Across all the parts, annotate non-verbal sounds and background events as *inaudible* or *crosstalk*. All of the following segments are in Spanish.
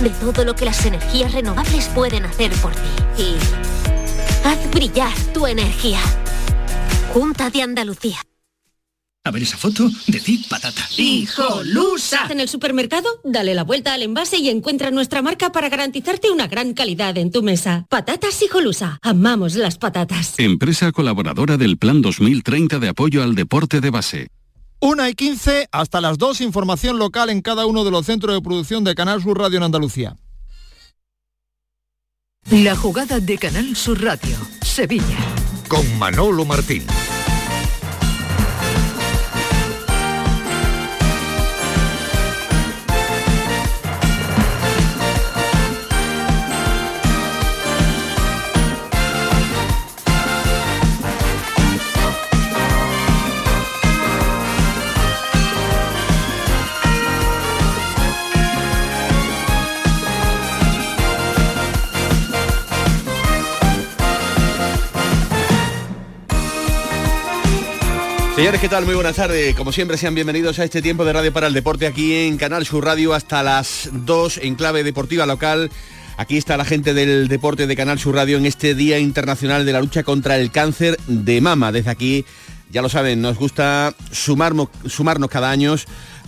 de todo lo que las energías renovables pueden hacer por ti. Y haz brillar tu energía. Junta de Andalucía. A ver esa foto, decir patata. ¡Hijolusa! En el supermercado, dale la vuelta al envase y encuentra nuestra marca para garantizarte una gran calidad en tu mesa. Patatas Hijolusa. Amamos las patatas. Empresa colaboradora del Plan 2030 de apoyo al deporte de base. Una y 15 hasta las 2, información local en cada uno de los centros de producción de Canal Sur Radio en Andalucía. La jugada de Canal Sur Radio, Sevilla. Con Manolo Martín. Señores, ¿qué tal? Muy buenas tardes. Como siempre, sean bienvenidos a este tiempo de Radio para el Deporte aquí en Canal Sur Radio hasta las 2 en clave deportiva local. Aquí está la gente del deporte de Canal Sur Radio en este Día Internacional de la Lucha contra el Cáncer de Mama. Desde aquí, ya lo saben, nos gusta sumarnos, cada año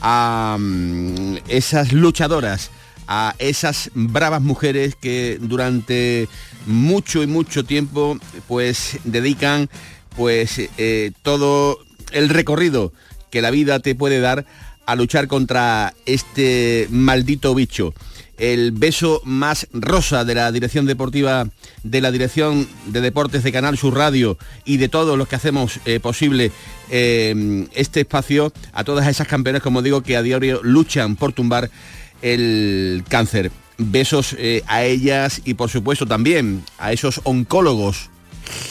a mm, esas luchadoras, a esas bravas mujeres que durante mucho y mucho tiempo pues dedican pues eh, todo el recorrido que la vida te puede dar a luchar contra este maldito bicho. El beso más rosa de la dirección deportiva, de la dirección de deportes de Canal Sur Radio y de todos los que hacemos eh, posible eh, este espacio, a todas esas campeonas, como digo, que a diario luchan por tumbar el cáncer. Besos eh, a ellas y por supuesto también a esos oncólogos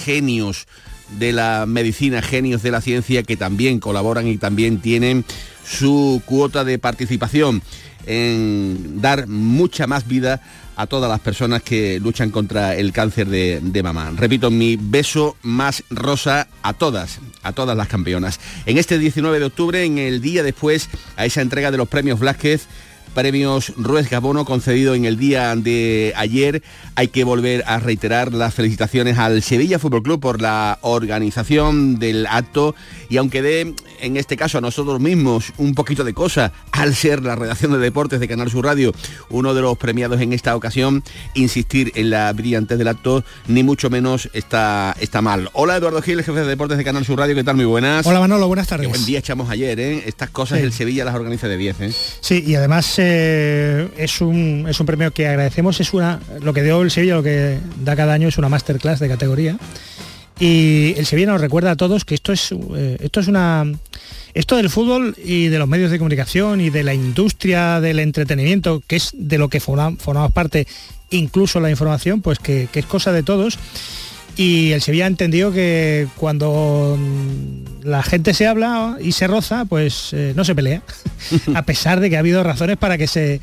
genios de la medicina, genios de la ciencia que también colaboran y también tienen su cuota de participación en dar mucha más vida a todas las personas que luchan contra el cáncer de, de, mamá. Repito, mi beso más rosa a todas, a todas las campeonas. En este 19 de octubre, en el día después a esa entrega de los premios Blázquez, premios Ruiz Gabono concedido en el día de ayer. Hay que volver a reiterar las felicitaciones al Sevilla Fútbol Club por la organización del acto y aunque dé en este caso a nosotros mismos un poquito de cosa al ser la redacción de deportes de Canal Sur Radio uno de los premiados en esta ocasión, insistir en la brillantez del acto ni mucho menos está, está mal. Hola Eduardo Gil, jefe de deportes de Canal Sur Radio, ¿qué tal? Muy buenas. Hola Manolo, buenas tardes. Qué buen día echamos ayer, ¿eh? Estas cosas Sí. el Sevilla las organiza de 10, ¿eh? Sí, y además eh, es, un, es un premio que agradecemos, es una lo que dio el Sevilla, lo que da cada año es una masterclass de categoría. Y el Sevilla nos recuerda a todos que esto es, eh, esto es una... Esto del fútbol y de los medios de comunicación y de la industria del entretenimiento, que es de lo que forma- formamos parte, incluso la información, pues que, que es cosa de todos. Y el Sevilla ha entendido que cuando mm, la gente se habla y se roza, pues eh, no se pelea. *laughs* a pesar de que ha habido razones para que se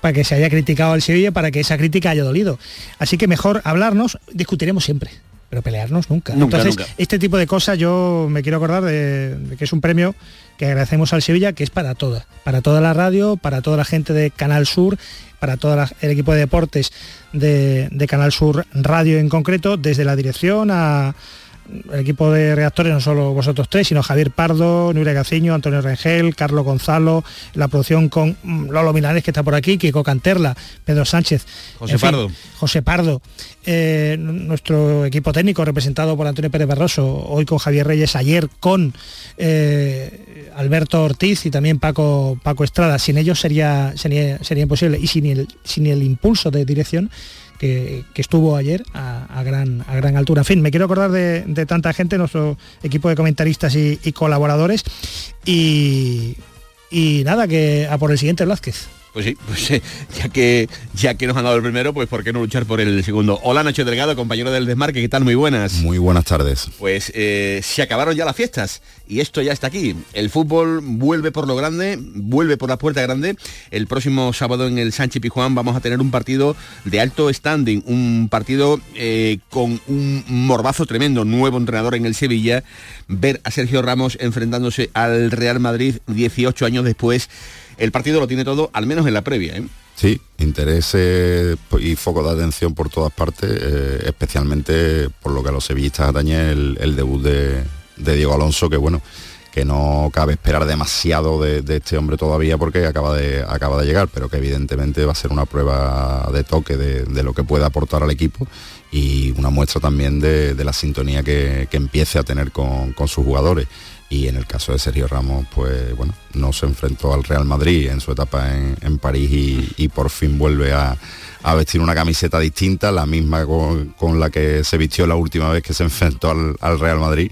para que se haya criticado al Sevilla, para que esa crítica haya dolido. Así que mejor hablarnos, discutiremos siempre, pero pelearnos nunca. Nunca, Entonces, nunca. este tipo de cosas yo me quiero acordar de, de que es un premio que agradecemos al Sevilla, que es para toda, para toda la radio, para toda la gente de Canal Sur, para todo el equipo de deportes de, de Canal Sur Radio en concreto, desde la dirección a el equipo de reactores, no solo vosotros tres, sino Javier Pardo, Nuria Gaciño, Antonio Rengel, Carlos Gonzalo, la producción con Lolo Milanes que está por aquí, Kiko Canterla, Pedro Sánchez, José en fin, Pardo. José Pardo, eh, nuestro equipo técnico representado por Antonio Pérez Barroso, hoy con Javier Reyes, ayer con eh, Alberto Ortiz y también Paco, Paco Estrada. Sin ellos sería, sería, sería imposible y sin el, sin el impulso de dirección que, estuvo ayer a, gran, a gran altura. En fin, me quiero acordar de, tanta gente, nuestro equipo de comentaristas y, y colaboradores y, y nada, que a por el siguiente Blázquez. Pues sí, pues ya que ya que nos han dado el primero, pues ¿por qué no luchar por el segundo? Hola Nacho Delgado, compañero del Desmarque, ¿qué tal? Muy buenas. Muy buenas tardes. Pues eh, se acabaron ya las fiestas y esto ya está aquí. El fútbol vuelve por lo grande, vuelve por la puerta grande. El próximo sábado en el Sánchez Pijuán vamos a tener un partido de alto standing, un partido eh, con un morbazo tremendo, nuevo entrenador en el Sevilla, ver a Sergio Ramos enfrentándose al Real Madrid 18 años después. El partido lo tiene todo, al menos en la previa. ¿eh? Sí, interés eh, y foco de atención por todas partes, eh, especialmente por lo que a los sevillistas atañe el, debut de, Diego Alonso, que bueno, que no cabe esperar demasiado de, este hombre todavía porque acaba de, acaba de llegar, pero que evidentemente va a ser una prueba de toque de, lo que puede aportar al equipo y una muestra también de, la sintonía que, empiece a tener con sus jugadores y en el caso de Sergio Ramos, pues bueno, no se enfrentó al Real Madrid en su etapa en, París y, por fin vuelve a, vestir una camiseta distinta, la misma con, la que se vistió la última vez que se *laughs* enfrentó al, Real Madrid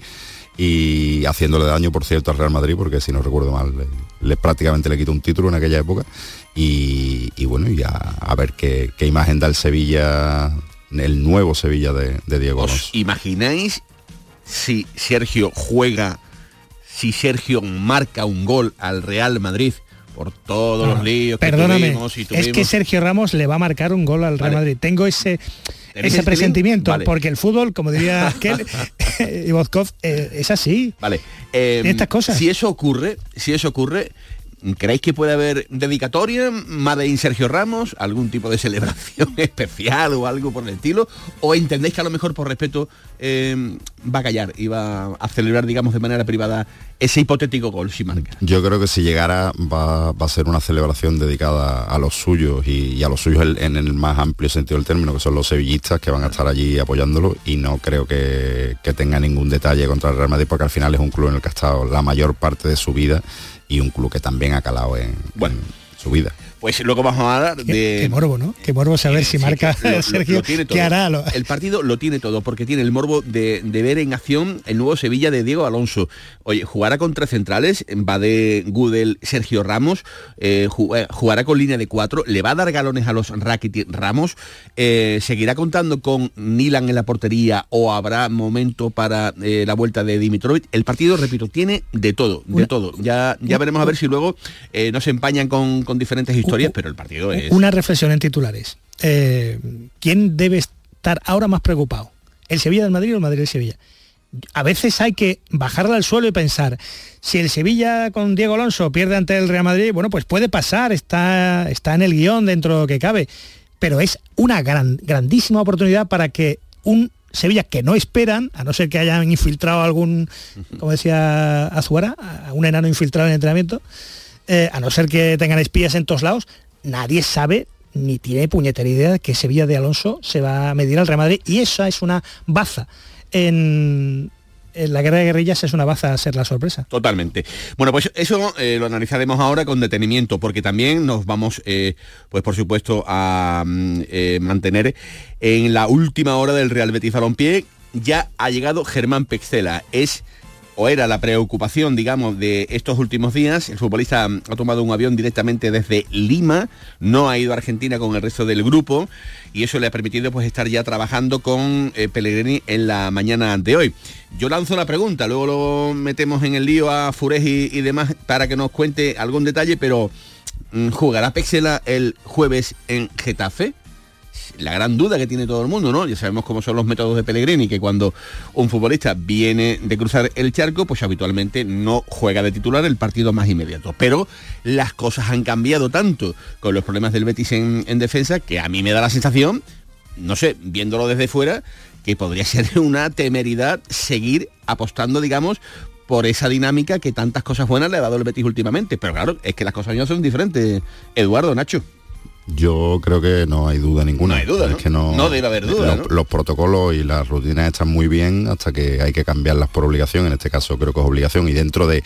y haciéndole daño, por cierto, al Real Madrid, porque si no recuerdo mal, le, prácticamente le quitó un título en aquella época. Y, bueno, y a, ver qué, imagen da el Sevilla, el nuevo Sevilla de, Diego ¿Os imagináis si Sergio juega si Sergio marca un gol al Real Madrid por todos los líos que tuvimos, y Es que Sergio Ramos le va a marcar un gol al Real Madrid. Tengo ese ese presentimiento, porque el fútbol, como diría *laughs* aquel, Ivozkov, eh, es así. Vale. estas cosas. Si eso ocurre, si eso ocurre, ¿Creéis que puede haber dedicatoria, Made in Sergio Ramos, algún tipo de celebración *laughs* especial o algo por el estilo? ¿O entendéis que a lo mejor por respeto em, va a callar y va a celebrar, digamos, de manera privada ese hipotético gol si marca? Yo creo que si llegara va, a ser una celebración dedicada a los suyos y, a los suyos en el más amplio sentido del término, que son los sevillistas que van a estar allí apoyándolo y no creo que, tenga ningún detalle contra el Real Madrid porque al final es un club en el que ha estado la mayor parte de su vida y un club que también ha calado en, bueno. su vida. Pues luego vamos a hablar de... Qué, morbo, ¿no? Qué morbo saber si marca Sergio, ¿qué hará? El partido lo tiene todo, porque tiene el morbo de, ver en acción el nuevo Sevilla de Diego Alonso. Oye, jugará con tres centrales, va de Gudel, Sergio Ramos, eh, eh, jugará con línea de cuatro, le va a dar galones a los Rakitic Ramos, eh, seguirá contando con Nilan en la portería o habrá momento para la vuelta de Dimitrovic. El partido, repito, tiene de todo, de todo. Ya, ya veremos a ver si luego nos empañan con, con diferentes historias pero el partido es... Una reflexión en titulares. Eh, ¿Quién debe estar ahora más preocupado? ¿El Sevilla del Madrid o el Madrid del Sevilla? A veces hay que bajarla al suelo y pensar, si el Sevilla con Diego Alonso pierde ante el Real Madrid, bueno, pues puede pasar, está, está en el guion dentro que cabe, pero es una gran, grandísima oportunidad para que un Sevilla que no esperan, a no ser que hayan infiltrado algún, como decía Azuara, un enano infiltrado en el entrenamiento, eh, a no ser que tengan espías en todos lados, nadie sabe ni tiene puñetera idea de que Sevilla de Alonso se va a medir al Real Madrid y esa es una baza en, la guerra de guerrillas es una baza a ser la sorpresa. Totalmente. Bueno, pues eso eh, lo analizaremos ahora con detenimiento, porque también nos vamos, eh, pues por supuesto, a mm, mantener en la última hora del Real Betis Balompié. Ya ha llegado Germán Pexela. Es o era la preocupación, digamos, de estos últimos días. El futbolista ha tomado un avión directamente desde Lima, no ha ido a Argentina con el resto del grupo y eso le ha permitido pues estar ya trabajando con eh, Pellegrini en la mañana de hoy. Yo lanzo la pregunta, luego lo metemos en el lío a Fures y, y demás para que nos cuente algún detalle, pero mm, ¿jugará Pexela el jueves en Getafe? La gran duda que tiene todo el mundo, ¿no? Ya sabemos cómo son los métodos de Pellegrini, que cuando un futbolista viene de cruzar el charco, pues habitualmente no juega de titular el partido más inmediato. Pero las cosas han cambiado tanto con los problemas del Betis en, en defensa que a mí me da la sensación, no sé, viéndolo desde fuera, que podría *laughs* ser una temeridad seguir apostando, digamos, por esa dinámica que tantas cosas buenas le ha dado el Betis últimamente. Pero claro, es que las cosas no son diferentes. Eduardo, Nacho. Yo creo que no hay duda ninguna. No hay duda, es que no, no debe haber duda. Los, protocolos y las rutinas están muy bien hasta que hay que cambiarlas por obligación. En este caso creo que es obligación. Y dentro de,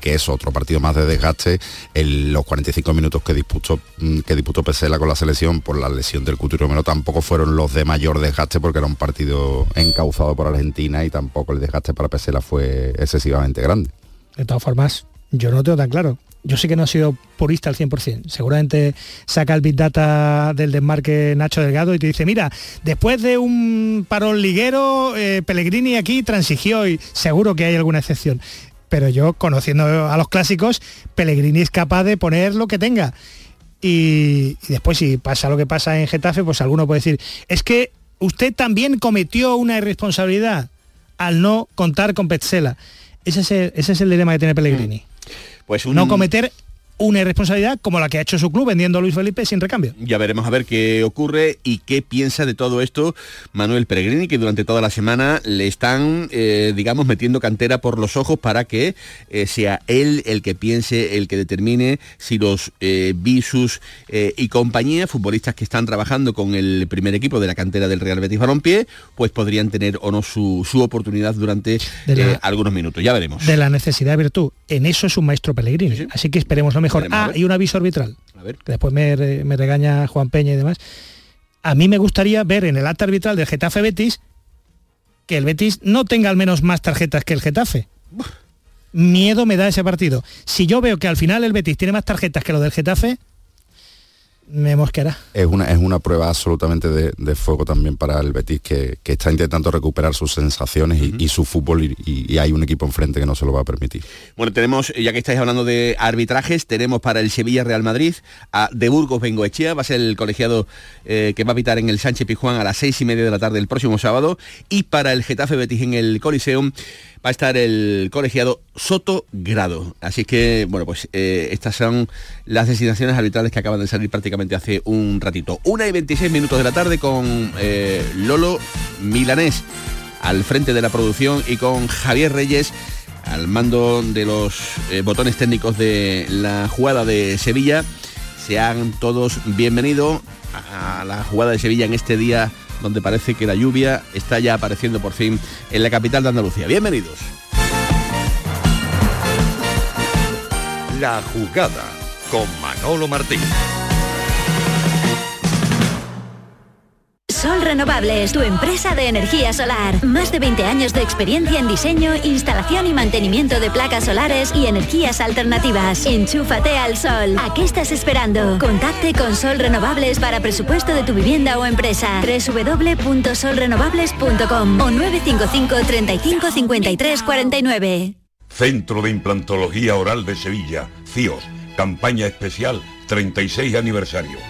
que es otro partido más de desgaste, los 45 minutos que disputó, mm, que disputó Pesela con la selección por la lesión del Coutinho Romero tampoco fueron los de mayor desgaste porque era un partido encauzado por Argentina y tampoco el desgaste para Pesela fue excesivamente grande. De todas formas, yo no tengo tan claro yo sé que no ha sido purista al 100%. Seguramente saca el Big Data del desmarque Nacho Delgado y te dice, mira, después de un parón liguero, eh, Pellegrini aquí transigió y seguro que hay alguna excepción. Pero yo, conociendo a los clásicos, Pellegrini es capaz de poner lo que tenga. Y, y después si pasa lo que pasa en Getafe, pues alguno puede decir, es que usted también cometió una irresponsabilidad al no contar con Petzela. Ese es el, ese es el dilema que tiene Pellegrini. Pues no cometer una irresponsabilidad como la que ha hecho su club vendiendo a Luis Felipe sin recambio. Ya veremos a ver qué ocurre y qué piensa de todo esto Manuel Peregrini, que durante toda la semana le están, eh, digamos, metiendo cantera por los ojos para que eh, sea él el que piense, el que determine si los eh, Visus y compañía, futbolistas que están trabajando con el primer equipo de la cantera del Real Betis Balompié, pues podrían tener o no su, oportunidad durante algunos minutos. Ya veremos. De la necesidad de virtud. En eso es un maestro Pellegrini. Así que esperemos lo mejor. Ah, y un aviso arbitral. A ver. Que después me, me regaña Juan Peña y demás a mí me gustaría ver en el acta arbitral del Getafe Betis que el Betis no tenga al menos más tarjetas que el Getafe. Miedo me da ese partido. Si yo veo que al final el Betis tiene más tarjetas que lo del Getafe, me mosqueará. Es una, es una prueba absolutamente de, fuego también para el Betis que, está intentando recuperar sus sensaciones y, su fútbol y, hay un equipo enfrente que no se lo va a permitir. Bueno, tenemos, ya que estáis hablando de arbitrajes, tenemos para el Sevilla Real Madrid a De Burgos Bengoechea, va a ser el colegiado eh, que va a pitar en el Sánchez Pijuán a las seis y media de la tarde el próximo sábado y para el Getafe Betis en el Coliseum va a estar el colegiado Soto Grado. Así que, bueno, pues eh, estas son las designaciones arbitrales que acaban de salir prácticamente hace un ratito. Una y 26 minutos de la tarde con eh, Lolo Milanés al frente de la producción y con Javier Reyes al mando de los eh, botones técnicos de la jugada de Sevilla. Sean todos bienvenidos a la jugada de Sevilla en este día donde parece que la lluvia está ya apareciendo por fin en la capital de Andalucía. Bienvenidos. La jugada con Manolo Martín. Sol Renovables, tu empresa de energía solar. Más de 20 años de experiencia en diseño, instalación y mantenimiento de placas solares y energías alternativas. Enchúfate al sol. ¿A qué estás esperando? Contacte con Sol Renovables para presupuesto de tu vivienda o empresa. www.solrenovables.com o 955 35 53 49. Centro de Implantología Oral de Sevilla, CIOS. Campaña especial 36 aniversario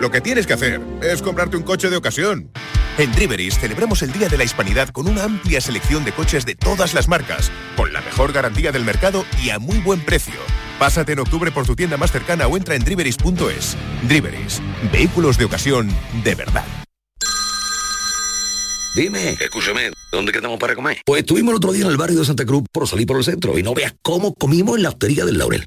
lo que tienes que hacer es comprarte un coche de ocasión. En Driveris celebramos el Día de la Hispanidad con una amplia selección de coches de todas las marcas, con la mejor garantía del mercado y a muy buen precio. Pásate en octubre por tu tienda más cercana o entra en driveris.es. Driveris, vehículos de ocasión de verdad. Dime, escúchame, ¿dónde quedamos para comer? Pues estuvimos el otro día en el barrio de Santa Cruz por salir por el centro y no veas cómo comimos en la hostería del Laurel.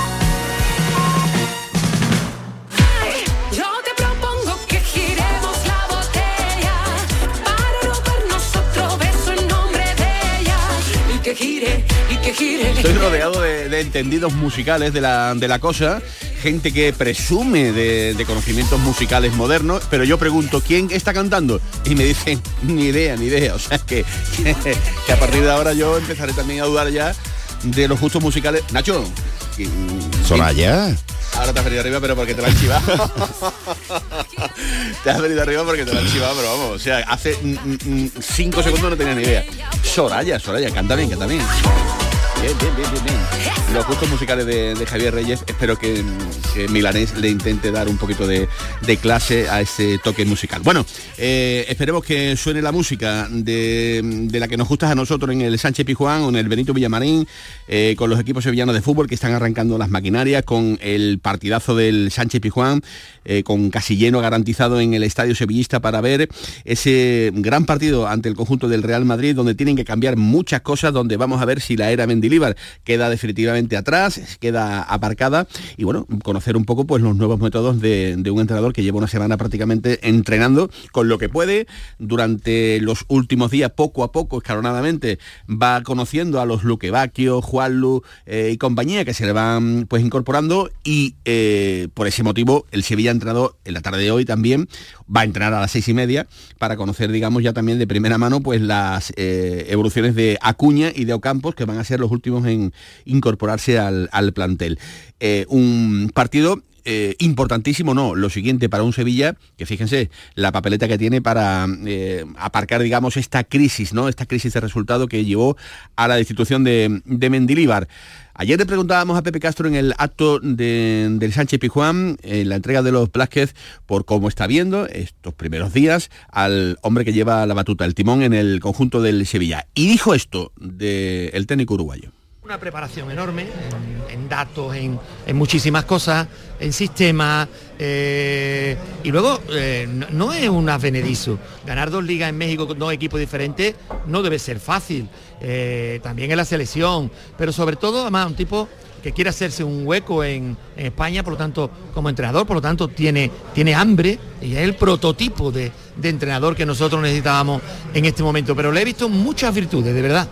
Estoy rodeado de, de entendidos musicales de la, de la cosa, gente que presume de, de conocimientos musicales modernos, pero yo pregunto, ¿quién está cantando? Y me dicen, *laughs* ni idea, ni idea. O sea que, que, *laughs* que a partir de ahora yo empezaré también a dudar ya de los gustos musicales. Nacho. Soraya. Ahora te has venido arriba, pero porque te la han chivado. *laughs* te has venido arriba porque te la han chivado, pero vamos, o sea, hace mm, mm, mm, cinco segundos no tenía ni idea. Soraya, Soraya, canta bien, canta bien. Bien, bien, bien, bien, bien. Los gustos musicales de, Javier Reyes, espero que, que Milanés le intente dar un poquito de, clase a ese toque musical. Bueno, eh, esperemos que suene la música de, la que nos gusta a nosotros en el Sánchez Pijuán o en el Benito Villamarín, eh, con los equipos sevillanos de fútbol que están arrancando las maquinarias, con el partidazo del Sánchez Pijuán, eh, con casi lleno garantizado en el Estadio Sevillista para ver ese gran partido ante el conjunto del Real Madrid, donde tienen que cambiar muchas cosas, donde vamos a ver si la era Queda definitivamente atrás, queda aparcada, y bueno, conocer un poco pues los nuevos métodos de, de un entrenador que lleva una semana prácticamente entrenando con lo que puede, durante los últimos días, poco a poco, escalonadamente, va conociendo a los Luquevaquio, Juanlu eh, y compañía que se le van pues incorporando y eh, por ese motivo el Sevilla ha entrenado en la tarde de hoy también, va a entrenar a las seis y media para conocer, digamos, ya también de primera mano pues las eh, evoluciones de Acuña y de Ocampos que van a ser los últimos en incorporarse al, al plantel. Eh, un partido eh, importantísimo, no, lo siguiente para un Sevilla, que fíjense la papeleta que tiene para eh, aparcar, digamos, esta crisis, ¿no? Esta crisis de resultado que llevó a la destitución de, de Mendilíbar. Ayer le preguntábamos a Pepe Castro en el acto de- del Sánchez Pijuán, en la entrega de los Blázquez, por cómo está viendo estos primeros días al hombre que lleva la batuta, el timón en el conjunto del Sevilla. Y dijo esto del técnico uruguayo. Una preparación enorme en, datos, en, muchísimas cosas, en sistemas. eh, y luego, eh, no, no es un advenedizo. Ganar dos ligas en México con dos equipos diferentes no debe ser fácil. Eh, también en la selección. Pero sobre todo, además, un tipo que quiere hacerse un hueco en, en España, por lo tanto, como entrenador, por lo tanto, tiene, tiene hambre y es el prototipo de, de entrenador que nosotros necesitábamos en este momento. Pero le he visto muchas virtudes, de verdad.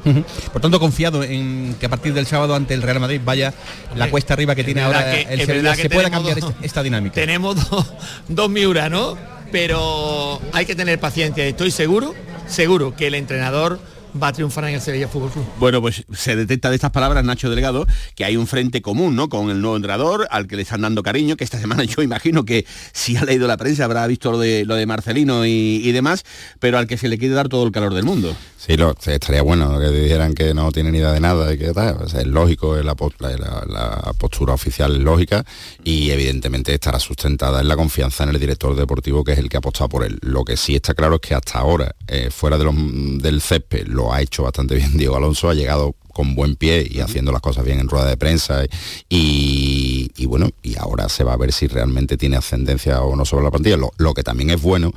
Por tanto, confiado en que a partir del sábado ante el Real Madrid vaya la cuesta arriba que tiene ahora que- el Sevilla, se pueda cambiar dos- esta, esta dinámica. Tenemos dos, dos Miura, ¿no? Pero hay que tener paciencia. Estoy seguro, seguro que el entrenador va a triunfar en el Sevilla Fútbol Club. Bueno, pues se detecta de estas palabras, Nacho Delgado, que hay un frente común, ¿no? Con el nuevo entrenador, al que le están dando cariño, que esta semana *laughs* yo imagino que si ha leído la prensa habrá visto lo de, lo de Marcelino y, y demás, pero al que se le quiere dar todo el calor del mundo. Sí, lo, estaría bueno que dijeran que no tienen idea de nada y que tal. O sea, es lógico, es la postura oficial es lógica y evidentemente estará sustentada en la confianza en el director deportivo que es el que ha apostado por él. Lo que sí está claro es que hasta ahora, eh, fuera de los, del césped, lo ha hecho bastante bien *laughs* Diego Alonso, ha llegado con buen pie y haciendo las cosas bien en rueda de prensa y, y bueno, y ahora se va a ver si realmente tiene ascendencia o no sobre la plantilla. Lo, lo que también es bueno,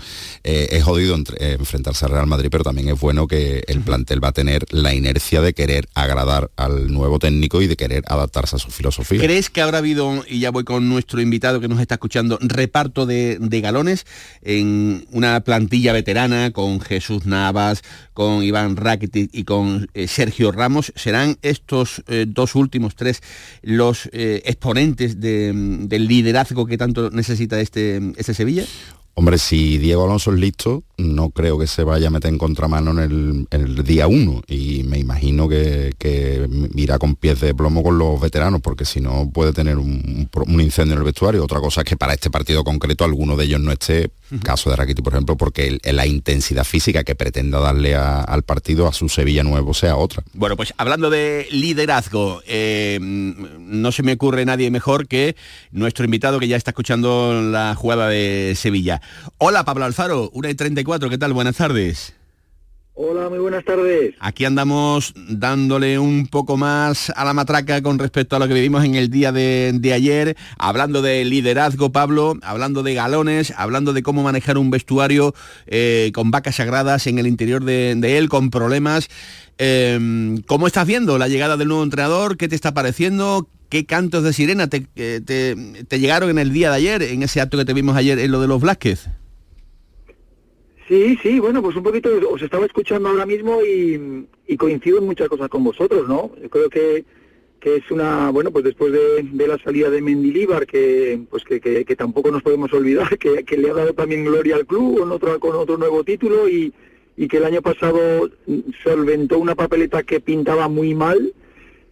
eh, es jodido entre- eh, enfrentarse al Real Madrid, pero también es bueno que el plantel va a tener la inercia de querer agradar al nuevo técnico y de querer adaptarse a su filosofía. ¿Crees que habrá habido, y ya voy con nuestro invitado que nos está escuchando, reparto de, de galones en una plantilla veterana con Jesús Navas, con Iván Rakitic y con eh, Sergio Ramos? ¿Serán estos eh, dos últimos tres los eh, exponentes de- del liderazgo que tanto necesita este, este Sevilla? Hombre, si Diego Alonso es listo, no creo que se vaya a meter en contramano en el, en el día uno y me imagino que, que irá con pies de plomo con los veteranos porque si no puede tener un, incendio en el vestuario. Otra cosa es que para este partido concreto alguno de ellos no esté, caso de Rakitic por ejemplo, porque el- la intensidad física que pretenda darle a- al partido a su Sevilla nuevo sea otra. Bueno, pues hablando de liderazgo, eh, no se me ocurre nadie mejor que nuestro invitado que ya está escuchando la jugada de Sevilla. Hola Pablo Alfaro, 1 y 34, ¿qué tal? Buenas tardes. Hola, muy buenas tardes. Aquí andamos dándole un poco más a la matraca con respecto a lo que vivimos en el día de, de ayer, hablando de liderazgo, Pablo, hablando de galones, hablando de cómo manejar un vestuario eh, con vacas sagradas en el interior de, de él, con problemas. Eh, ¿Cómo estás viendo la llegada del nuevo entrenador? ¿Qué te está pareciendo? ¿Qué cantos de sirena te, eh, te- te llegaron en el día de ayer, en ese acto que te vimos ayer en lo de los Blázquez? Sí, sí, bueno, pues un poquito os estaba escuchando ahora mismo y, y coincido en muchas cosas con vosotros, ¿no? Yo creo que, que es una, bueno, pues después de, la salida de Mendilíbar, que pues que, que- que tampoco nos podemos olvidar, que, que le ha dado también gloria al club con otro, con otro nuevo título y, y que el año pasado solventó una papeleta que pintaba muy mal,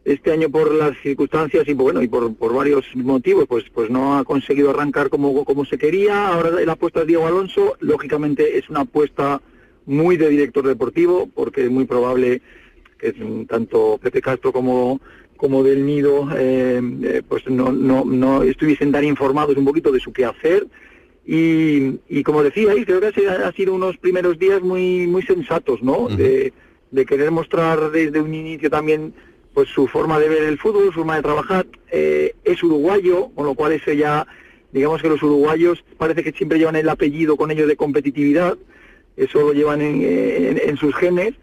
este año por las circunstancias y bueno y por, por varios motivos pues pues no ha conseguido arrancar como, como se quería. Ahora la apuesta es Diego Alonso. Lógicamente es una apuesta muy de director deportivo porque es muy probable que tanto Pepe Castro como como del Nido eh, eh, pues no, no, no estuviesen tan informados un poquito de su quehacer. Y, y como decíais, creo que ha sido, ha sido unos primeros días muy muy sensatos, ¿no? de, de querer mostrar desde un inicio también pues su forma de ver el fútbol, su forma de trabajar. Eh, es uruguayo, con lo cual eso ya, digamos que los uruguayos parece que siempre llevan el apellido con ellos de competitividad, eso lo llevan en, en- en sus genes.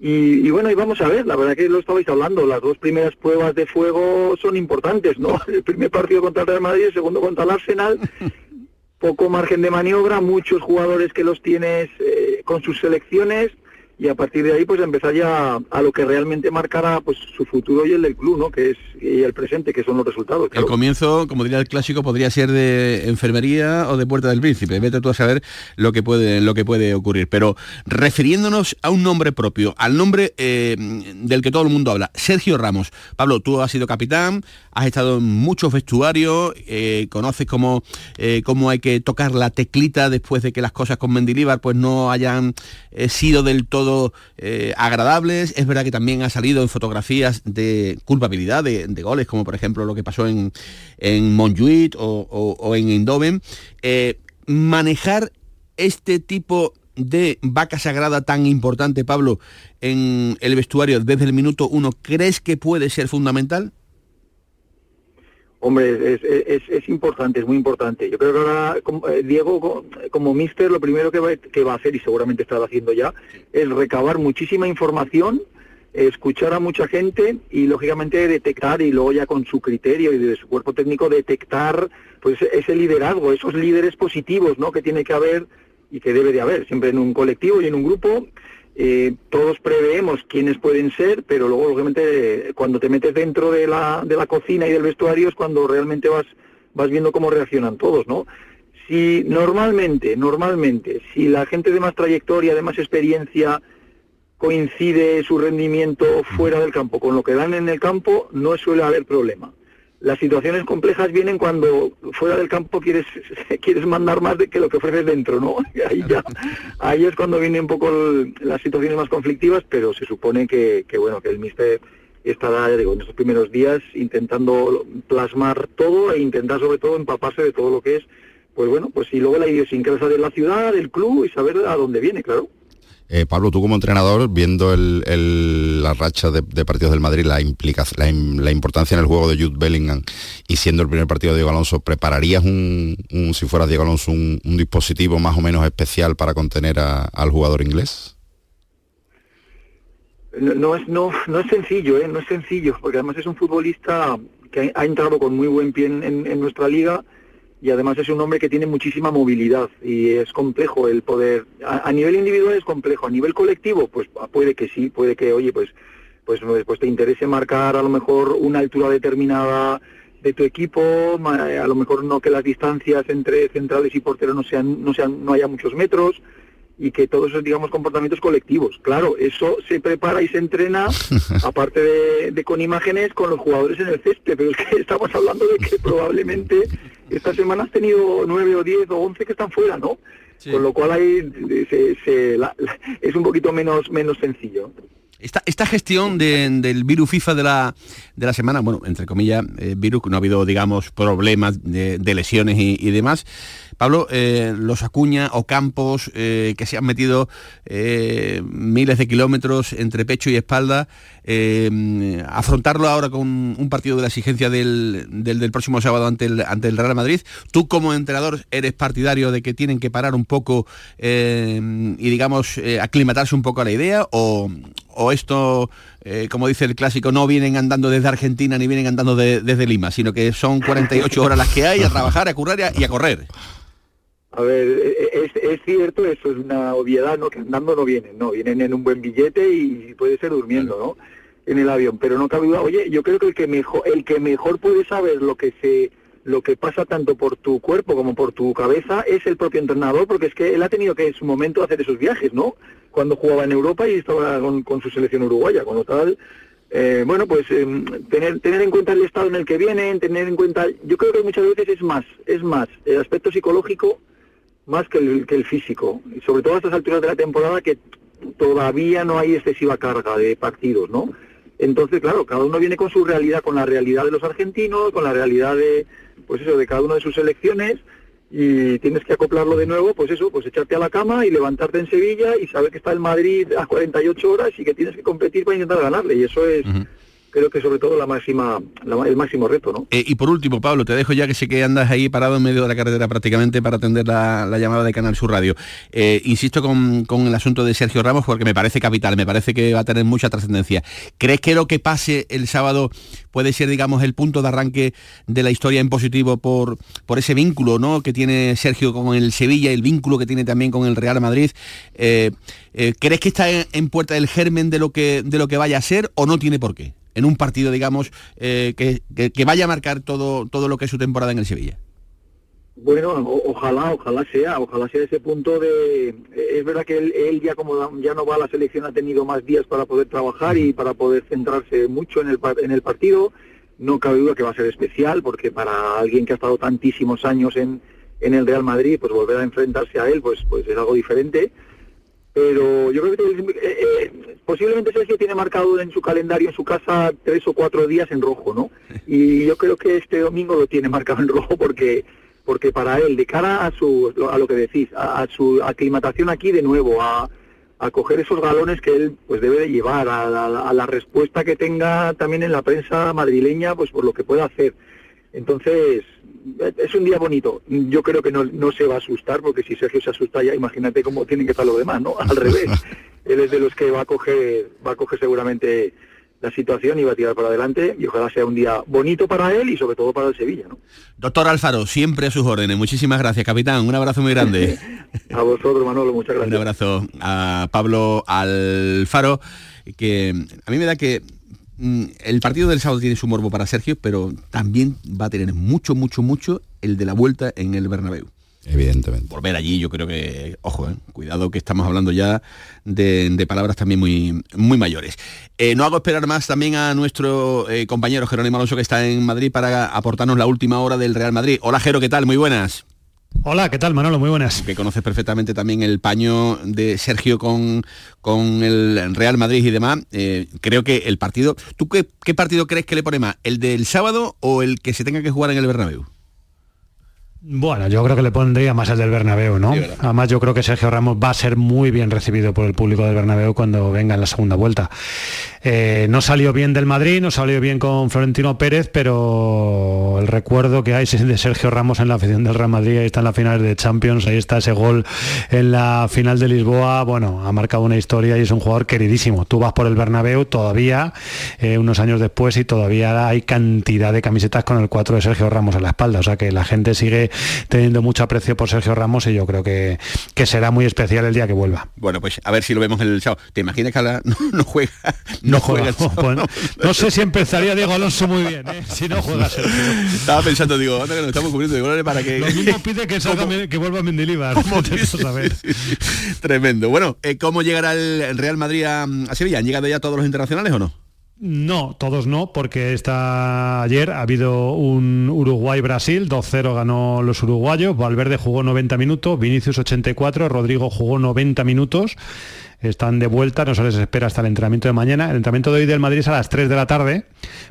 Y, y bueno, y vamos a ver, la verdad que lo estabais hablando, las dos primeras pruebas de fuego son importantes, ¿no? *laughs* El primer partido contra el Real Madrid, el segundo contra el Arsenal, *laughs* poco margen de maniobra, muchos jugadores que los tienes eh, con sus selecciones y a partir de ahí pues empezar ya a lo que realmente marcará pues su futuro y el del club, ¿no? Que es y el presente, que son los resultados. El claro. comienzo, como diría el clásico, podría ser de enfermería o de Puerta del Príncipe. Vete tú a saber lo que puede, lo que puede ocurrir. Pero refiriéndonos a un nombre propio, al nombre eh, del que todo el mundo habla, Sergio Ramos. Pablo, tú has sido capitán, has estado en muchos vestuarios, eh, conoces cómo, eh, cómo hay que tocar la teclita después de que las cosas con Mendilíbar pues no hayan sido del todo eh, agradables. Es verdad que también ha salido en fotografías de culpabilidad de, goles, como por ejemplo lo que pasó en, en o- o en Eindhoven. Eh, manejar este tipo de vaca sagrada tan importante, Pablo, en el vestuario desde el minuto uno, ¿crees que puede ser fundamental? Hombre, es, es, es importante, es muy importante. Yo creo que ahora como, eh, Diego, co- como mister, lo primero que va, que va a hacer, y seguramente está haciendo ya, es recabar muchísima información, escuchar a mucha gente y, lógicamente, detectar, y luego ya con su criterio y de su cuerpo técnico, detectar pues ese liderazgo, esos líderes positivos ¿no? que tiene que haber y que debe de haber, siempre en un colectivo y en un grupo. Eh, todos preveemos quiénes pueden ser, pero luego, obviamente, cuando te metes dentro de la, de la cocina y del vestuario es cuando realmente vas, vas viendo cómo reaccionan todos, ¿no? Si normalmente, normalmente, si la gente de más trayectoria, de más experiencia, coincide su rendimiento fuera del campo con lo que dan en el campo, no suele haber problema. Las situaciones complejas vienen cuando fuera del campo quieres *laughs* quieres mandar más de que lo que ofreces dentro, ¿no? *laughs* Ahí ya, ahí es cuando vienen un poco el- las situaciones más conflictivas, pero se supone que, que bueno que el míster estará, digo, en estos primeros días intentando plasmar todo e intentar sobre todo empaparse de todo lo que es, pues bueno, pues y luego la idiosincrasia de la ciudad, del club y saber a dónde viene, claro. Eh, Pablo, tú como entrenador, viendo la racha de, partidos del Madrid, la, la, im- la importancia en el juego de Jude Bellingham y siendo el primer partido de Diego Alonso, ¿prepararías un, si fueras Diego Alonso, un, dispositivo más o menos especial para contener al jugador inglés? No, es no, es sencillo, ¿eh? no es sencillo, porque además es un futbolista que ha, entrado con muy buen pie en nuestra liga y además es un hombre que tiene muchísima movilidad y es complejo el poder, a, nivel individual es complejo, a nivel colectivo, pues puede que sí, puede que, oye, pues, pues, pues te interese marcar a lo mejor una altura determinada de tu equipo, a lo mejor no que las distancias entre centrales y porteros no sean, no sean, no haya muchos metros, y que todos esos, digamos, comportamientos colectivos. Claro, eso se prepara y se entrena, *laughs* aparte de, de con imágenes, con los jugadores en el césped, pero es que *laughs* estamos hablando de que probablemente esta semana has tenido nueve o diez o once que están fuera, ¿no? Con lo cual ahí se- se- la- la- *laughs* es un poquito menos, menos sencillo. Esta, esta gestión de- del virus FIFA de la, de la semana, bueno, entre comillas, eh, virus, no ha habido, digamos, problemas de, de lesiones y, y demás, Pablo, eh, los Acuña o Campos eh, que se han metido eh, miles de kilómetros entre pecho y espalda, afrontarlo ahora con un partido de la exigencia del, del- próximo sábado ante el, ante el Real Madrid. Tú como entrenador eres partidario de que tienen que parar un poco y digamos aclimatarse un poco a la idea o, o esto, como dice el clásico, no vienen andando desde Argentina ni vienen andando de- desde Lima, sino que son 48 horas las que hay a trabajar, a currar y a correr. A ver, e- es, es cierto, eso es una obviedad, ¿no? Que andando no vienen, no, vienen en un buen billete y puede ser durmiendo, ¿no? En el avión, pero no cabe duda. Oye, yo creo que el que mejor, el que mejor puede saber lo que se, lo que pasa tanto por tu cuerpo como por tu cabeza es el propio entrenador, porque es que él ha tenido que en su momento hacer esos viajes, ¿no? Cuando jugaba en Europa y estaba con, con su selección uruguaya, con lo tal, eh, bueno, pues em, tener tener en cuenta el estado en el que vienen, tener en cuenta, yo creo que muchas veces es más, es más el aspecto psicológico más que el, que el físico, y sobre todo a estas alturas de la temporada que todavía no hay excesiva carga de partidos, ¿no? Entonces, claro, cada uno viene con su realidad, con la realidad de los argentinos, con la realidad de, pues eso, de cada una de sus selecciones, y tienes que acoplarlo de nuevo, pues eso, pues echarte a la cama y levantarte en Sevilla y saber que está el Madrid a 48 horas y que tienes que competir para intentar ganarle, y eso es, creo que sobre todo la máxima, el máximo reto, ¿no? Eh, y por último, Pablo, te dejo ya que sé que andas ahí parado en medio de la carretera prácticamente para atender la, la llamada de Canal Sur Radio. Eh, insisto con, con el asunto de Sergio Ramos porque me parece capital, me parece que va a tener mucha trascendencia. ¿Crees que lo que pase el sábado puede ser, digamos, el punto de arranque de la historia en positivo por, por ese vínculo ¿no? que tiene Sergio con el Sevilla el vínculo que tiene también con el Real Madrid? Eh, ¿Crees que está en, en puerta el germen de lo, que, de lo que vaya a ser o no tiene por qué? En un partido, digamos, eh, que, que- vaya a marcar todo, todo lo que es su temporada en el Sevilla. Bueno, ojalá, ojalá sea, ojalá sea ese punto de... Es verdad que él, él ya como ya no va a la selección ha tenido más días para poder trabajar y para poder centrarse mucho en el, en el partido. No cabe duda que va a ser especial porque para alguien que ha estado tantísimos años en, en el Real Madrid, pues volver a enfrentarse a él, pues, pues es algo diferente. Pero yo creo que eh, eh, posiblemente Sergio tiene marcado en su calendario, en su casa, tres o cuatro días en rojo, ¿no? *laughs* Y yo creo que este domingo lo tiene marcado en rojo porque porque para él, de cara a su a lo que decís, a, a su aclimatación aquí de nuevo, a, a coger esos galones que él pues debe de llevar, a, la- a la respuesta que tenga también en la prensa madrileña, pues por lo que pueda hacer. Entonces, es un día bonito. Yo creo que no, no se va a asustar, porque si Sergio se asusta ya, imagínate cómo tienen que estar los demás, ¿no? Al revés. *laughs* Él es de los que va a coger, va a coger seguramente la situación y va a tirar para adelante y ojalá sea un día bonito para él y sobre todo para el Sevilla, ¿no? Doctor Alfaro, siempre a sus órdenes. Muchísimas gracias, capitán. Un abrazo muy grande. *laughs* A vosotros, Manolo, muchas Un gracias. abrazo a Pablo Alfaro, que a mí me da que el partido del sábado tiene su morbo para Sergio, pero también va a tener mucho, mucho, mucho el de la vuelta en el Bernabéu. Evidentemente. Volver allí, yo creo que, ojo, eh, cuidado que estamos hablando ya de, de palabras también muy, muy mayores. Eh, no hago esperar más también a nuestro eh, compañero Jerónimo Alonso que está en Madrid para aportarnos la última hora del Real Madrid. Hola Jero, ¿qué tal? Muy buenas. Hola, ¿qué tal Manolo? Muy buenas. Que conoces perfectamente también el paño de Sergio con, con el Real Madrid y demás. Eh, creo que el partido... ¿Tú qué, qué partido crees que le pone más? ¿El del sábado o el que se tenga que jugar en el Bernabéu? Bueno, yo creo que le pondría más el del Bernabéu, ¿no? Además, yo creo que Sergio Ramos va a ser muy bien recibido por el público del Bernabéu cuando venga en la segunda vuelta. Eh, no salió bien del Madrid, no salió bien con Florentino Pérez, pero el recuerdo que hay de Sergio Ramos en la afición del Real Madrid, ahí está en la final de Champions, ahí está ese gol en la final de Lisboa, bueno, ha marcado una historia y es un jugador queridísimo. Tú vas por el Bernabéu todavía, eh, unos años después, y todavía hay cantidad de camisetas con el 4 de Sergio Ramos en la espalda, o sea que la gente sigue teniendo mucho aprecio por Sergio Ramos y yo creo que, que será muy especial el día que vuelva. Bueno, pues a ver si lo vemos el sábado. ¿Te imaginas que *laughs* no, no juega? No, juega? Bueno, *laughs* no sé si empezaría Diego Alonso muy bien, ¿eh? si no juega Sergio. Estaba pensando, digo, anda que nos estamos cubriendo de colores para que... Lo mismo pide que, *laughs* salga, que vuelva Mendilibar. *laughs* Tremendo. Bueno, eh, ¿cómo llegará el Real Madrid a, a Sevilla? ¿Han llegado ya todos los internacionales o no? No, todos no, porque esta ayer ha habido un Uruguay-Brasil, 2-0 ganó los uruguayos, Valverde jugó 90 minutos, Vinicius 84, Rodrigo jugó 90 minutos. Están de vuelta, no se les espera hasta el entrenamiento de mañana. El entrenamiento de hoy del Madrid es a las 3 de la tarde,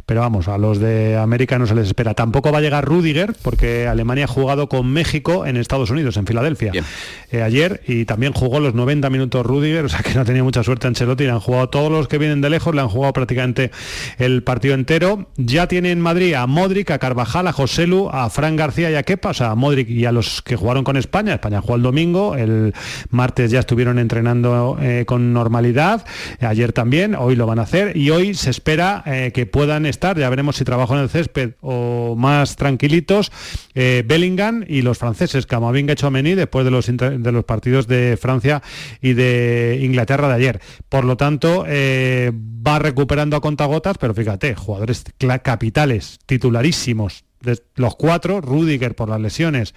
pero vamos, a los de América no se les espera. Tampoco va a llegar Rudiger, porque Alemania ha jugado con México en Estados Unidos, en Filadelfia, eh, ayer, y también jugó los 90 minutos Rudiger, *laughs* o sea que no tenido mucha suerte Ancelotti, le han jugado todos los que vienen de lejos, le han jugado prácticamente el partido entero. Ya tiene en Madrid a Modric, a Carvajal, a Joselu, a Fran García y a Kepa, o sea, a Modric y a los que jugaron con España. España jugó el domingo, el martes ya estuvieron entrenando eh, con normalidad, ayer también, hoy lo van a hacer y hoy se espera eh, que puedan estar, ya veremos si trabajo en el césped o más tranquilitos, eh, Bellingham y los franceses, Camavinga y Chomení, después de los, de los partidos de Francia y de Inglaterra de ayer. Por lo tanto, eh, va recuperando a contagotas, pero fíjate, jugadores capitales, titularísimos, de los cuatro, Rudiger por las lesiones,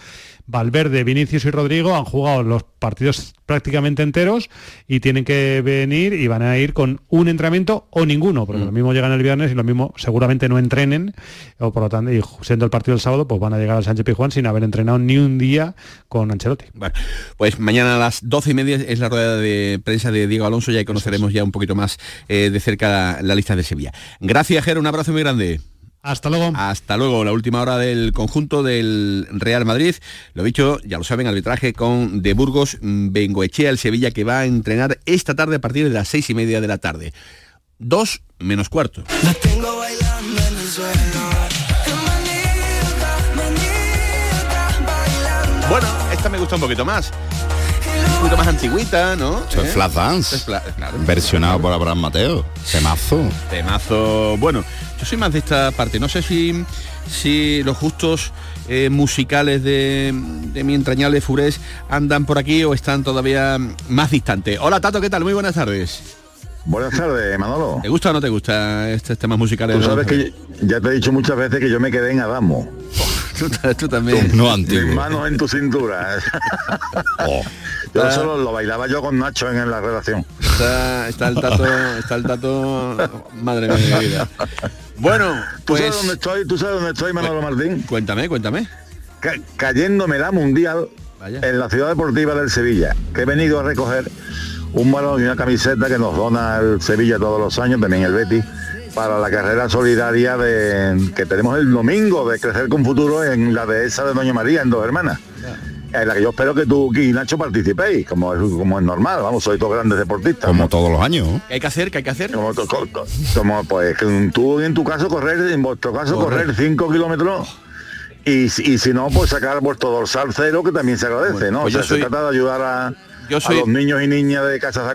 Valverde, Vinicius y Rodrigo han jugado los partidos prácticamente enteros y tienen que venir y van a ir con un entrenamiento o ninguno, porque lo mismo llegan el viernes y lo mismo seguramente no entrenen, o por lo tanto, y siendo el partido el sábado, pues van a llegar al Sánchez Pizjuán sin haber entrenado ni un día con Ancelotti. Bueno, pues mañana a las doce y media es la rueda de prensa de Diego Alonso y ahí conoceremos ya un poquito más eh, de cerca la, la lista de Sevilla. Gracias, Jero, un abrazo muy grande. Hasta luego. Hasta luego, la última hora del conjunto del Real Madrid. Lo dicho, ya lo saben, arbitraje con De Burgos, Bengoechea, el Sevilla, que va a entrenar esta tarde a partir de las seis y media de la tarde. Dos menos cuarto. Bueno, esta me gusta un poquito más. Un poquito más antigüita, ¿no? Esto es ¿Eh? Flash Dance. Es fla- claro. Versionado por Abraham Mateo. Temazo. Temazo. Bueno, yo soy más de esta parte. No sé si, si los justos eh, musicales de, de mi entrañable Furés andan por aquí o están todavía más distantes. Hola Tato, ¿qué tal? Muy buenas tardes. Buenas tardes, Manolo. ¿Te gusta o no te gusta estos temas musicales? Tú sabes que ya te he dicho muchas veces que yo me quedé en Adamo. *laughs* tú, tú también. No Mis manos en tu cintura. Yo solo lo bailaba yo con Nacho en la redacción. Está, está el tato, está el tato, madre mía de mi vida. Bueno, ¿Tú pues sabes dónde estoy? ¿Tú sabes dónde estoy, Manolo Martín? Cuéntame, cuéntame. Ca- cayéndome la mundial en la ciudad deportiva del Sevilla, que he venido a recoger un balón y una camiseta que nos dona el Sevilla todos los años, también el Betis, para la carrera solidaria de, que tenemos el domingo de Crecer con Futuro en la dehesa de Doña María, en Dos Hermanas. En la que yo espero que tú y Nacho participéis, como es, como es normal, vamos, sois dos grandes deportistas. Como todos los años. ¿Qué hay que hacer? ¿Qué hay que hacer? Como, to- co- co- como, pues que tú en tu caso correr, en vuestro caso Correr. correr 5 kilómetros y, si- y si no, pues sacar vuestro dorsal cero, que también se agradece, Bueno, ¿no? pues o yo sea, soy- se trata de ayudar a, yo a los niños y niñas de casas de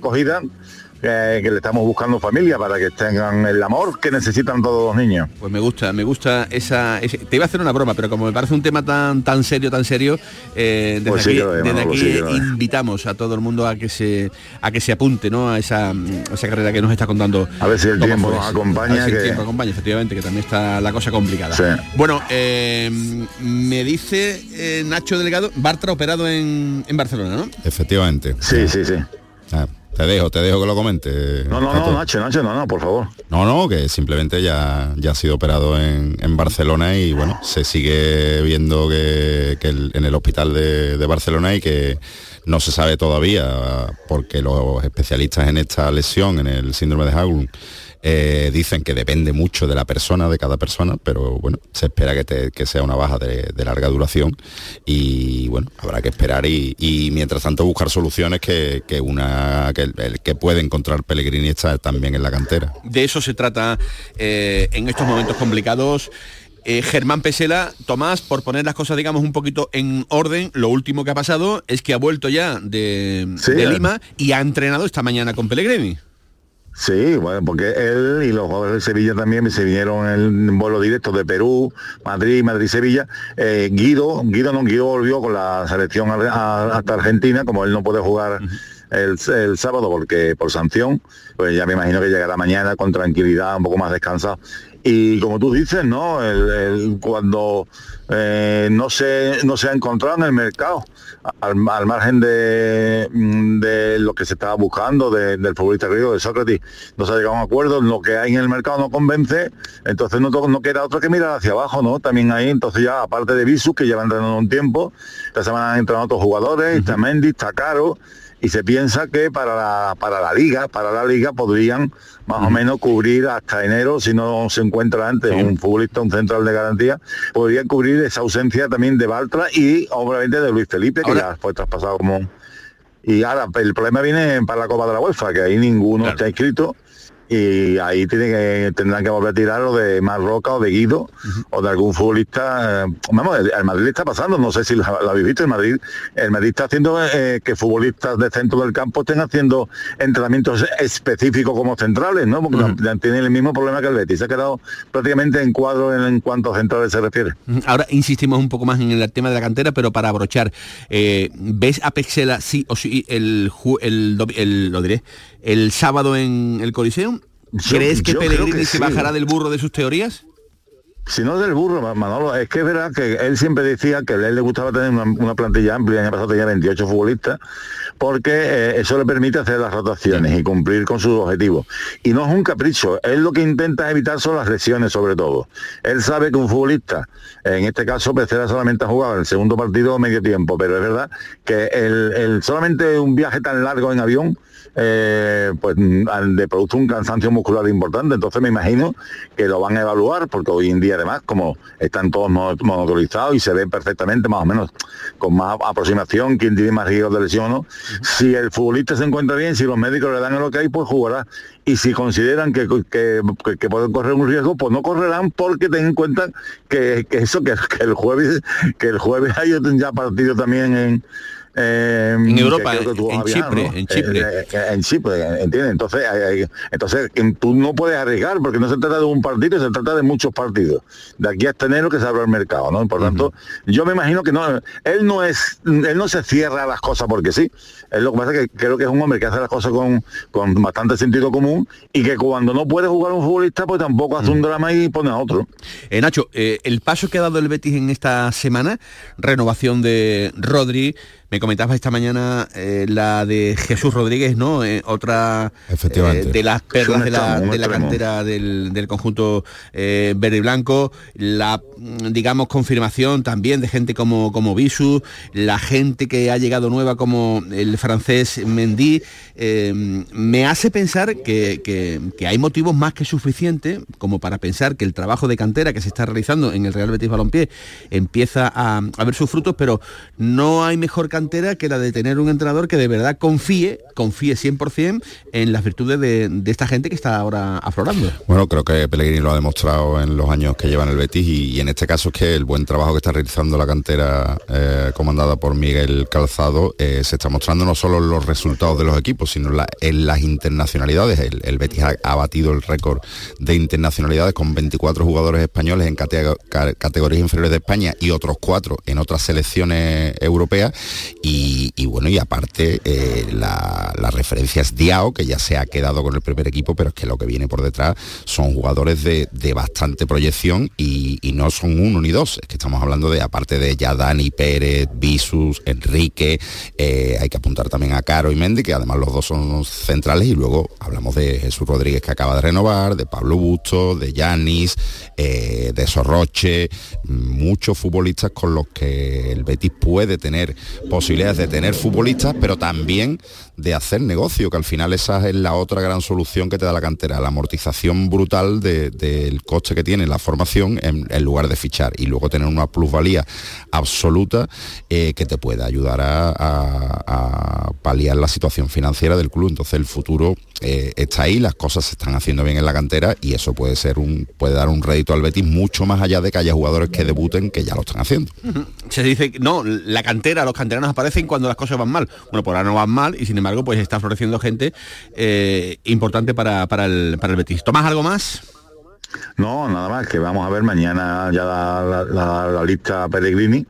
que, le estamos buscando familia para que tengan el amor que necesitan todos los niños. Pues me gusta, me gusta esa, Te iba a hacer una broma, pero como me parece un tema tan tan serio, tan serio, eh, desde Pues sí aquí, que lo es, desde Manolo, aquí sí que lo es. invitamos a todo el mundo a que se a que se apunte, ¿no? A esa, a esa carrera que nos está contando. A ver si el tiempo nos acompaña, A ver si el que- tiempo acompaña, efectivamente, que también está la cosa complicada. Sí. Bueno, eh, me dice eh, Nacho Delgado, Bartra operado en, en Barcelona, ¿no? Efectivamente. Sí, sí, sí. Ah, te dejo, te dejo que lo comente. No, no, no, Nacho, Nacho, no, no, por favor. No, no, que simplemente ya, ya ha sido operado en, en Barcelona y bueno, se sigue viendo que, que el- en el hospital de, de Barcelona y que no se sabe todavía porque los especialistas en esta lesión, en el síndrome de Haglund, eh, dicen que depende mucho de la persona, de cada persona, pero bueno, se espera que, te- que sea una baja de, de larga duración y bueno, habrá que esperar y, y mientras tanto buscar soluciones que, que una que, el- que puede encontrar Pellegrini está también en la cantera. De eso se trata eh, en estos momentos complicados. Eh, Germán Pesela, Tomás, por poner las cosas, digamos, un poquito en orden, lo último que ha pasado es que ha vuelto ya de, Sí, de. Lima y ha entrenado esta mañana con Pellegrini. Sí, bueno, porque él y los jugadores de Sevilla también se vinieron en vuelo directo de Perú, Madrid, Madrid-Sevilla. Eh, Guido, Guido no, Guido volvió con la selección a- a- hasta Argentina, como él no puede jugar el, el sábado porque por sanción, pues ya me imagino que llegará mañana con tranquilidad, un poco más descansado. Y como tú dices, ¿no? El- el- cuando eh, no, se, no se ha encontrado en el mercado al, al margen de, mm, de lo que se estaba buscando de- del futbolista griego, de Sócrates, no se ha llegado a un acuerdo, lo que hay en el mercado no convence, entonces no, no queda otro que mirar hacia abajo, ¿no? También ahí, entonces ya, aparte de Visus, que lleva entrenando un tiempo, esta semana han entrenado otros jugadores, está Mendy, está Caro, y se piensa que para la, para la liga, para la liga podrían más o menos cubrir hasta enero, si no se encuentra antes un futbolista, un central de garantía, podrían cubrir esa ausencia también de Bartra y obviamente de Luis Felipe, que ya fue traspasado como... Y ahora el problema viene para la Copa de la UEFA, que ahí ninguno está inscrito y ahí tiene que, tendrán que volver a tirar o de Marroca o de Guido o de algún futbolista. eh, vamos, el, el Madrid está pasando, no sé si lo, lo habéis visto, el Madrid, el Madrid está haciendo eh, que futbolistas de centro del campo estén haciendo entrenamientos específicos como centrales, ¿no? Porque tienen el mismo problema que el Betis, se ha quedado prácticamente en cuadro en, en cuanto a centrales se refiere. Ahora insistimos un poco más en el tema de la cantera, pero para abrochar, eh, ¿ves a Pexela sí o sí el, el, domi- el- lo diré, el sábado en el Coliseum? Yo- ¿Crees que yo Pellegrini que se sí. bajará del burro de sus teorías? Si no del burro, Ma- Manolo, es que es verdad que él siempre decía que a él le gustaba tener una, una plantilla amplia, el año pasado tenía 28 futbolistas, porque eh, eso le permite hacer las rotaciones y cumplir con sus objetivos. Y no es un capricho, él lo que intenta evitar son las lesiones sobre todo. Él sabe que un futbolista, en este caso Pecera solamente ha jugado el segundo partido medio tiempo, pero es verdad que el, el- solamente un viaje tan largo en avión eh, pues mm, le produce un cansancio muscular importante. Entonces me imagino que lo van a evaluar, porque hoy en día además, como están todos mo- monotorizados y se ve perfectamente más o menos con más aproximación quién tiene más riesgo de lesión o no, si el futbolista se encuentra bien, si los médicos le dan el ok, pues jugará. Y si consideran que, que, que- que pueden correr un riesgo, pues no correrán porque ten en cuenta que, que eso, que, que el jueves, que el jueves hay otro ya partido también en eh, En Europa, que en viajar, Chipre, ¿no? en Chipre. Eh, eh, en Chipre, ¿entiendes? Entonces, entonces em, tú no puedes arriesgar porque no se trata de un partido, se trata de muchos partidos. De aquí hasta enero que se abre el mercado, ¿no? Por tanto, yo me imagino que no, él no es, él no se cierra las cosas porque sí. Él lo que pasa es que creo que es un hombre que hace las cosas con, con bastante sentido común y que cuando no puede jugar un futbolista, pues tampoco hace un drama y pone a otro. Eh, Nacho, eh, el paso que ha dado el Betis en esta semana, renovación de Rodri, me comentabas esta mañana eh, la de Jesús Rodríguez, ¿no? Eh, otra Efectivamente. eh, de las perlas de la, de la cantera del, del conjunto eh, verde y blanco, la mm, digamos confirmación también de gente como, como Bisu, la gente que ha llegado nueva como el francés Mendy, eh, me hace pensar que, que- hay motivos más que suficientes como para pensar que el trabajo de cantera que se está realizando en el Real Betis Balompié empieza a, a ver sus frutos, pero no hay mejor cantera que la de tener un entrenador que de verdad confíe, confíe 100% en las virtudes de, de esta gente que está ahora aflorando. Bueno, creo que Pellegrini lo ha demostrado en los años que lleva en el Betis y, y en este caso es que el buen trabajo que está realizando la cantera eh, comandada por Miguel Calzado eh, se está mostrando no solo los resultados de los equipos, sino en, la- en las internacionalidades. El, Betis ha, batido el récord de internacionalidades con 24 jugadores españoles en catego- ca- categorías inferiores de España y otros cuatro en otras selecciones europeas. Y, bueno, y aparte eh, la, la referencia es Diao, que ya se ha quedado con el primer equipo, pero es que lo que viene por detrás son jugadores de, bastante proyección y, y no son uno ni dos. Es que estamos hablando de, aparte de ya Dani Pérez, Visus, Enrique, eh, hay que apuntar también a Caro y Mendy, que además los dos son centrales, y luego hablamos de Jesús Rodríguez que acaba de renovar, de Pablo Busto, de Yanis, eh, de Sorroche, muchos futbolistas con los que el Betis puede tener posibilidades de tener futbolistas, pero también de hacer negocio, que al final esa es la otra gran solución que te da la cantera, la amortización brutal de- del coste que tiene la formación en, lugar de fichar y luego tener una plusvalía absoluta eh, que te pueda ayudar a paliar la situación financiera del club. Entonces el futuro eh, está ahí, las cosas se están haciendo bien en la cantera y eso puede ser un, puede dar un rédito al Betis mucho más allá de que haya jugadores que debuten que ya lo están haciendo. Se dice no, la cantera, los canteranos aparecen cuando las cosas van mal. Bueno, por ahora no van mal y sin embargo pues está floreciendo gente eh, importante para, para, el, para el Betis. ¿Tomás algo más? No, nada más, que vamos a ver mañana ya la, la- la- la lista Pellegrini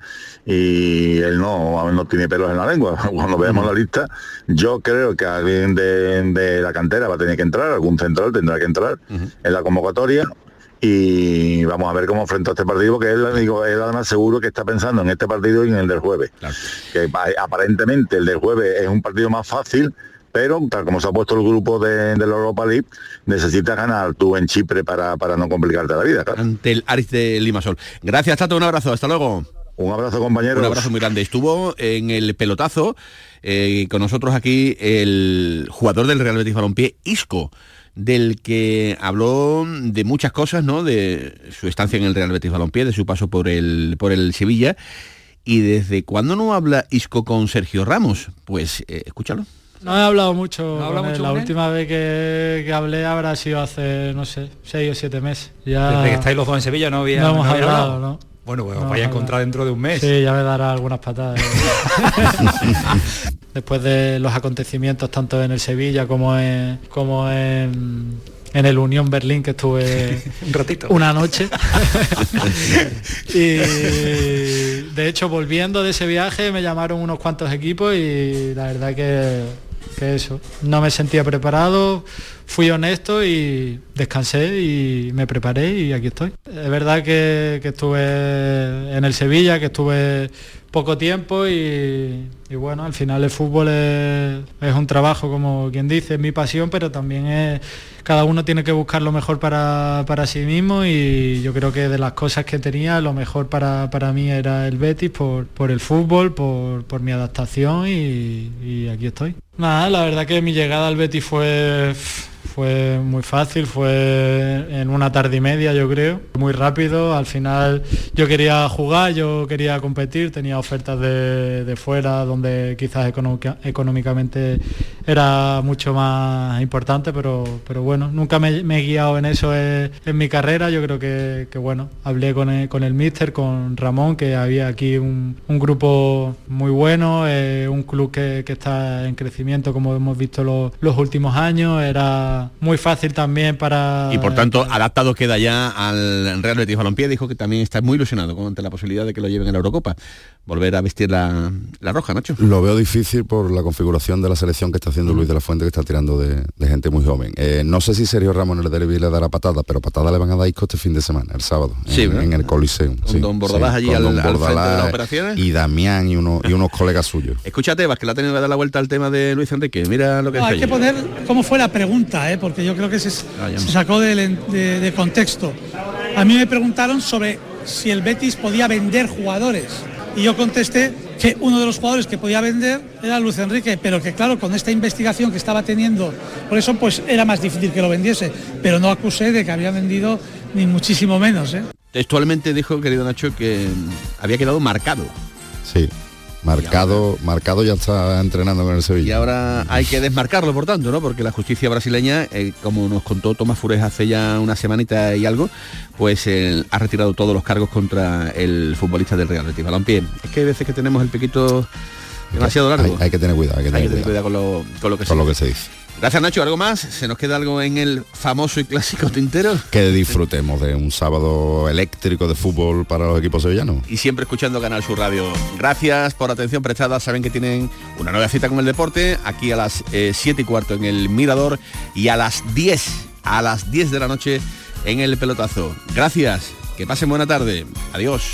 y él no, no tiene pelos en la lengua. *laughs* Cuando veamos la lista, yo creo que alguien de, de la cantera va a tener que entrar, algún central tendrá que entrar en la convocatoria y vamos a ver cómo enfrenta este partido, porque él, digo, él además seguro que está pensando en este partido y en el del jueves. Que pa- aparentemente el del jueves es un partido más fácil, pero tal como se ha puesto el grupo de, de la Europa League, necesitas ganar tú en Chipre para, para no complicarte la vida. claro. Ante el Aris de Limasol. Gracias, Tato, un abrazo, hasta luego. Un abrazo, compañeros. Un abrazo muy grande. Estuvo en el pelotazo eh, con nosotros aquí el jugador del Real Betis Balompié, Isco, del que habló de muchas cosas, ¿no? De su estancia en el Real Betis Balompié, de su paso por el, por el Sevilla. ¿Y desde cuándo no habla Isco con Sergio Ramos? Pues eh, escúchalo. No he hablado mucho. ¿No habla con él. mucho La él? última vez que, que hablé habrá sido hace, no sé, seis o siete meses. Ya Desde que estáis los dos en Sevilla no había, no hemos no había hablado, hablado. ¿no? Bueno, pues os vais a encontrar dentro de un mes. Sí, ya me dará algunas patadas. *laughs* Después de los acontecimientos tanto en el Sevilla como en, como en, en el Unión Berlín que estuve *laughs* un ratito. una noche. *laughs* y de hecho volviendo de ese viaje me llamaron unos cuantos equipos y la verdad que, que eso, no me sentía preparado, fui honesto y descansé y me preparé y aquí estoy. Es verdad que, que estuve en el Sevilla, que estuve poco tiempo y, bueno, al final el fútbol es, es un trabajo, como quien dice, es mi pasión, pero también es, cada uno tiene que buscar lo mejor para, para sí mismo y yo creo que de las cosas que tenía, lo mejor para, para mí era el Betis por, por el fútbol, por, por mi adaptación y, y aquí estoy. Nada, la verdad que mi llegada al Betis fue fue muy fácil, fue en una tarde y media yo creo, muy rápido, al final yo quería jugar, yo quería competir, tenía ofertas de, de fuera donde quizás económica- económicamente era mucho más importante, pero, pero bueno, nunca me, he guiado en eso en, en mi carrera, yo creo que, bueno, hablé con el, con el míster, con Ramón, que había aquí un, un grupo muy bueno, eh, un club que, que está en crecimiento como hemos visto los, los últimos años, era muy fácil también para... Y por tanto, adaptado queda ya al Real Betis Balompié, dijo que también está muy ilusionado con ante la posibilidad de que lo lleven a la Eurocopa. Volver a vestir la, la roja, Nacho. Lo veo difícil por la configuración de la selección que está haciendo Luis de la Fuente, que está tirando de, de gente muy joven. Eh, no sé si Sergio Ramos en el derbi le dará patada, pero patada le van a dar Isco este fin de semana, el sábado, Sí, en, el Coliseo. Con don Bordalás allí con al- don al frente de Bordalás las operaciones. Y Damián y, uno, y unos colegas suyos. Escucha, Tebas, que la ha tenido que dar la vuelta al tema de Luis Enrique. Mira lo que No, hay que poner cómo fue la pregunta, ¿eh? porque yo creo que se, Ah, se sacó del- de, de contexto. A mí me preguntaron sobre si el Betis podía vender jugadores y yo contesté que uno de los jugadores que podía vender era Luis Enrique, pero que claro, con esta investigación que estaba teniendo, por eso pues era más difícil que lo vendiese, pero no acusé de que había vendido ni muchísimo menos. ¿eh? Textualmente dijo, querido Nacho, que había quedado marcado. Sí. Marcado, marcado ya está entrenando con el Y Sevilla. ahora hay que desmarcarlo, por tanto, ¿no? Porque la justicia brasileña, eh, como nos contó Tomás Fures hace ya una semanita y algo, pues eh, ha retirado todos los cargos contra el futbolista del Real Betis Balompié. Es que hay veces que tenemos el piquito demasiado largo. Hay, hay que tener cuidado, hay que tener, Hay que tener cuidado, cuidado con lo, con lo que con se lo que dice. se dice. Gracias Nacho, ¿algo más? ¿Se nos queda algo en el famoso y clásico tintero? Que disfrutemos de un sábado eléctrico de fútbol para los equipos sevillanos. y siempre escuchando Canal Sur Radio. Gracias por atención prestada. Saben que tienen una nueva cita con el deporte aquí a las 7 y cuarto en el Mirador y a las 10, a las 10 de la noche en el pelotazo. Gracias. Que pasen buena tarde. Adiós.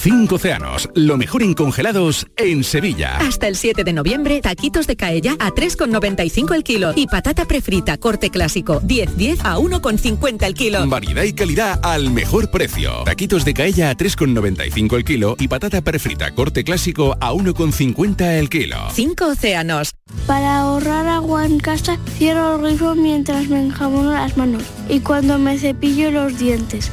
Cinco océanos, lo mejor en congelados en Sevilla. Hasta el 7 de noviembre, taquitos de caella a 3,95 el kilo y patata prefrita corte clásico 10-10 a 1,50 el kilo. Variedad y calidad al mejor precio. Taquitos de caella a 3,95 el kilo y patata prefrita corte clásico a 1,50 el kilo. Cinco océanos. Para ahorrar agua en casa, cierro el grifo mientras me enjabono las manos y cuando me cepillo los dientes.